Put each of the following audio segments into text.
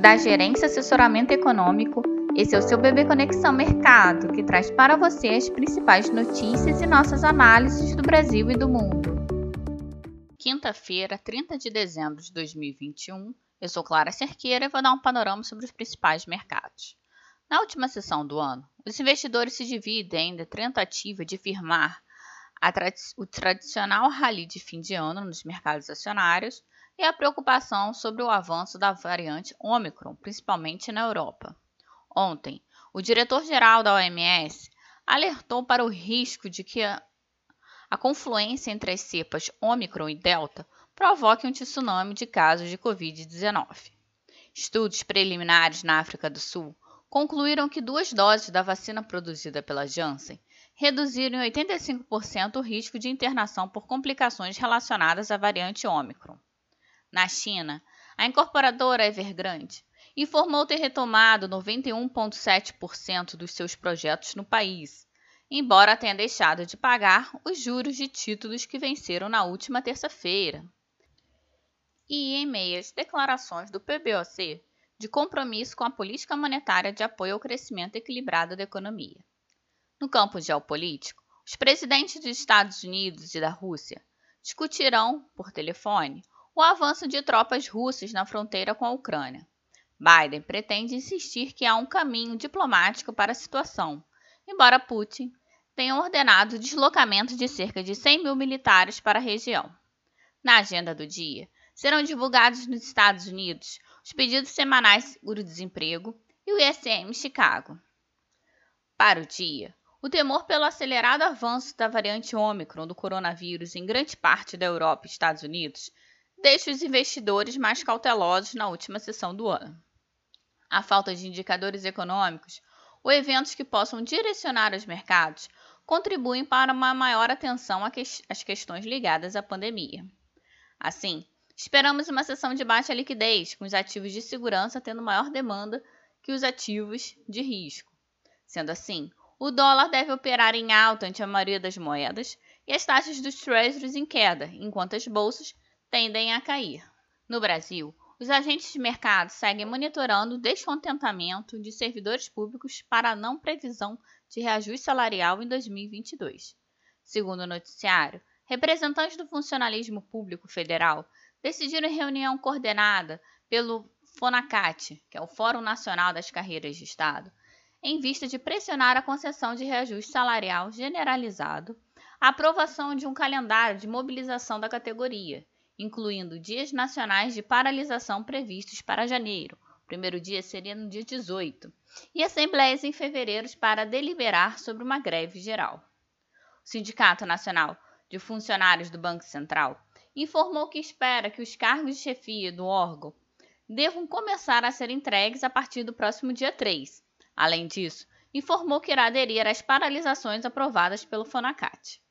da Gerência Assessoramento Econômico. Esse é o seu Bebê Conexão Mercado, que traz para você as principais notícias e nossas análises do Brasil e do mundo. Quinta-feira, 30 de dezembro de 2021. Eu sou Clara Cerqueira e vou dar um panorama sobre os principais mercados. Na última sessão do ano, os investidores se dividem a tentativa de firmar o tradicional rally de fim de ano nos mercados acionários e a preocupação sobre o avanço da variante Omicron, principalmente na Europa. Ontem, o diretor-geral da OMS alertou para o risco de que a, a confluência entre as cepas Omicron e Delta provoque um tsunami de casos de Covid-19. Estudos preliminares na África do Sul concluíram que duas doses da vacina produzida pela Janssen reduziram em 85% o risco de internação por complicações relacionadas à variante Omicron. Na China, a incorporadora Evergrande informou ter retomado 91,7% dos seus projetos no país, embora tenha deixado de pagar os juros de títulos que venceram na última terça-feira. E em meias declarações do PBOC de compromisso com a política monetária de apoio ao crescimento equilibrado da economia. No campo geopolítico, os presidentes dos Estados Unidos e da Rússia discutirão, por telefone, o avanço de tropas russas na fronteira com a Ucrânia. Biden pretende insistir que há um caminho diplomático para a situação, embora Putin tenha ordenado o deslocamento de cerca de 100 mil militares para a região. Na agenda do dia, serão divulgados nos Estados Unidos os pedidos semanais de seguro-desemprego e o ISM Chicago. Para o dia, o temor pelo acelerado avanço da variante Ômicron do coronavírus em grande parte da Europa e Estados Unidos deixa os investidores mais cautelosos na última sessão do ano. A falta de indicadores econômicos ou eventos que possam direcionar os mercados contribuem para uma maior atenção às questões ligadas à pandemia. Assim, esperamos uma sessão de baixa liquidez, com os ativos de segurança tendo maior demanda que os ativos de risco. Sendo assim, o dólar deve operar em alta ante a maioria das moedas e as taxas dos treasuries em queda, enquanto as bolsas tendem a cair. No Brasil, os agentes de mercado seguem monitorando o descontentamento de servidores públicos para a não previsão de reajuste salarial em 2022. Segundo o noticiário, representantes do funcionalismo público federal decidiram em reunião coordenada pelo FONACAT, que é o Fórum Nacional das Carreiras de Estado, em vista de pressionar a concessão de reajuste salarial generalizado, a aprovação de um calendário de mobilização da categoria incluindo dias nacionais de paralisação previstos para janeiro. O primeiro dia seria no dia 18, e assembleias em fevereiro para deliberar sobre uma greve geral. O Sindicato Nacional de Funcionários do Banco Central informou que espera que os cargos de chefia do órgão devam começar a ser entregues a partir do próximo dia 3. Além disso, informou que irá aderir às paralisações aprovadas pelo FONACAT.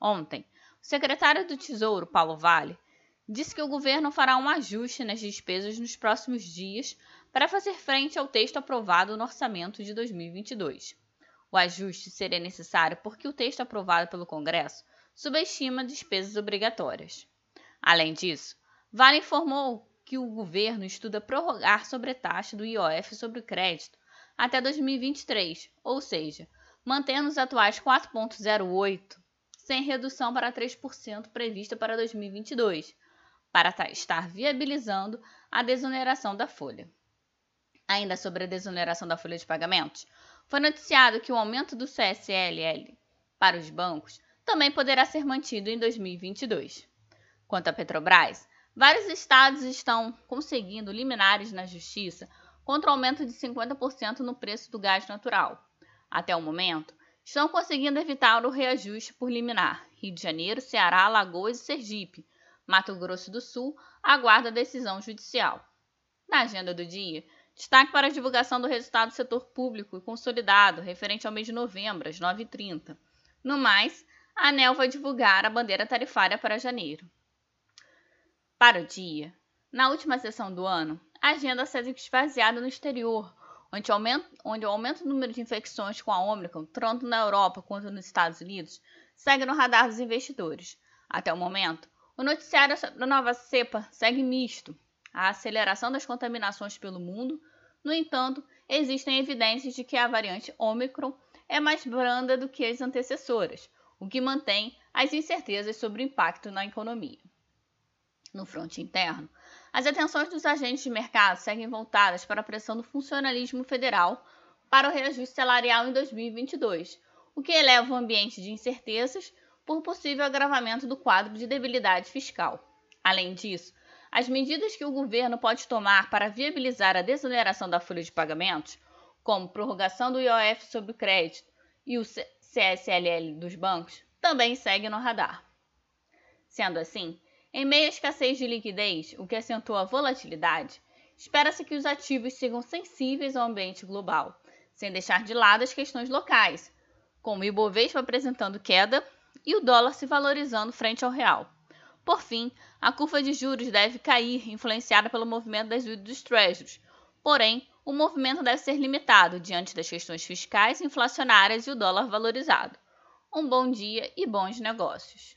Ontem, o secretário do Tesouro, Paulo Vale, disse que o governo fará um ajuste nas despesas nos próximos dias para fazer frente ao texto aprovado no orçamento de 2022. O ajuste seria necessário porque o texto aprovado pelo Congresso subestima despesas obrigatórias. Além disso, Vale informou que o governo estuda prorrogar sobretaxa do IOF sobre o crédito até 2023, ou seja, mantendo os atuais 4,08 sem redução para 3% prevista para 2022, para estar viabilizando a desoneração da folha. Ainda sobre a desoneração da folha de pagamentos, foi noticiado que o aumento do CSLL para os bancos também poderá ser mantido em 2022. Quanto à Petrobras, vários estados estão conseguindo liminares na justiça contra o aumento de 50% no preço do gás natural. Até o momento, estão conseguindo evitar o reajuste por liminar. Rio de Janeiro, Ceará, Alagoas e Sergipe. Mato Grosso do Sul aguarda a decisão judicial. Na agenda do dia, destaque para a divulgação do resultado do setor público e consolidado referente ao mês de novembro, às 9h30. No mais, a ANEL vai divulgar a bandeira tarifária para janeiro. Para o dia, na última sessão do ano, a agenda segue esvaziada no exterior, onde, aumento, onde o aumento do número de infecções com a Omicron, tanto na Europa quanto nos Estados Unidos, segue no radar dos investidores. Até o momento, o noticiário da nova cepa segue misto. a aceleração das contaminações pelo mundo. No entanto, existem evidências de que a variante Omicron é mais branda do que as antecessoras, o que mantém as incertezas sobre o impacto na economia. No fronte interno, as atenções dos agentes de mercado seguem voltadas para a pressão do funcionalismo federal para o reajuste salarial em 2022, o que eleva o ambiente de incertezas por possível agravamento do quadro de debilidade fiscal. Além disso, as medidas que o governo pode tomar para viabilizar a desoneração da folha de pagamentos, como prorrogação do IOF sobre o crédito e o CSLL dos bancos, também seguem no radar. Sendo assim, em meio à escassez de liquidez, o que acentua a volatilidade, espera-se que os ativos sigam sensíveis ao ambiente global, sem deixar de lado as questões locais, como o Ibovespa apresentando queda e o dólar se valorizando frente ao real. Por fim, a curva de juros deve cair, influenciada pelo movimento das yields dos treasuries. Porém, o movimento deve ser limitado diante das questões fiscais, inflacionárias e o dólar valorizado. Um bom dia e bons negócios.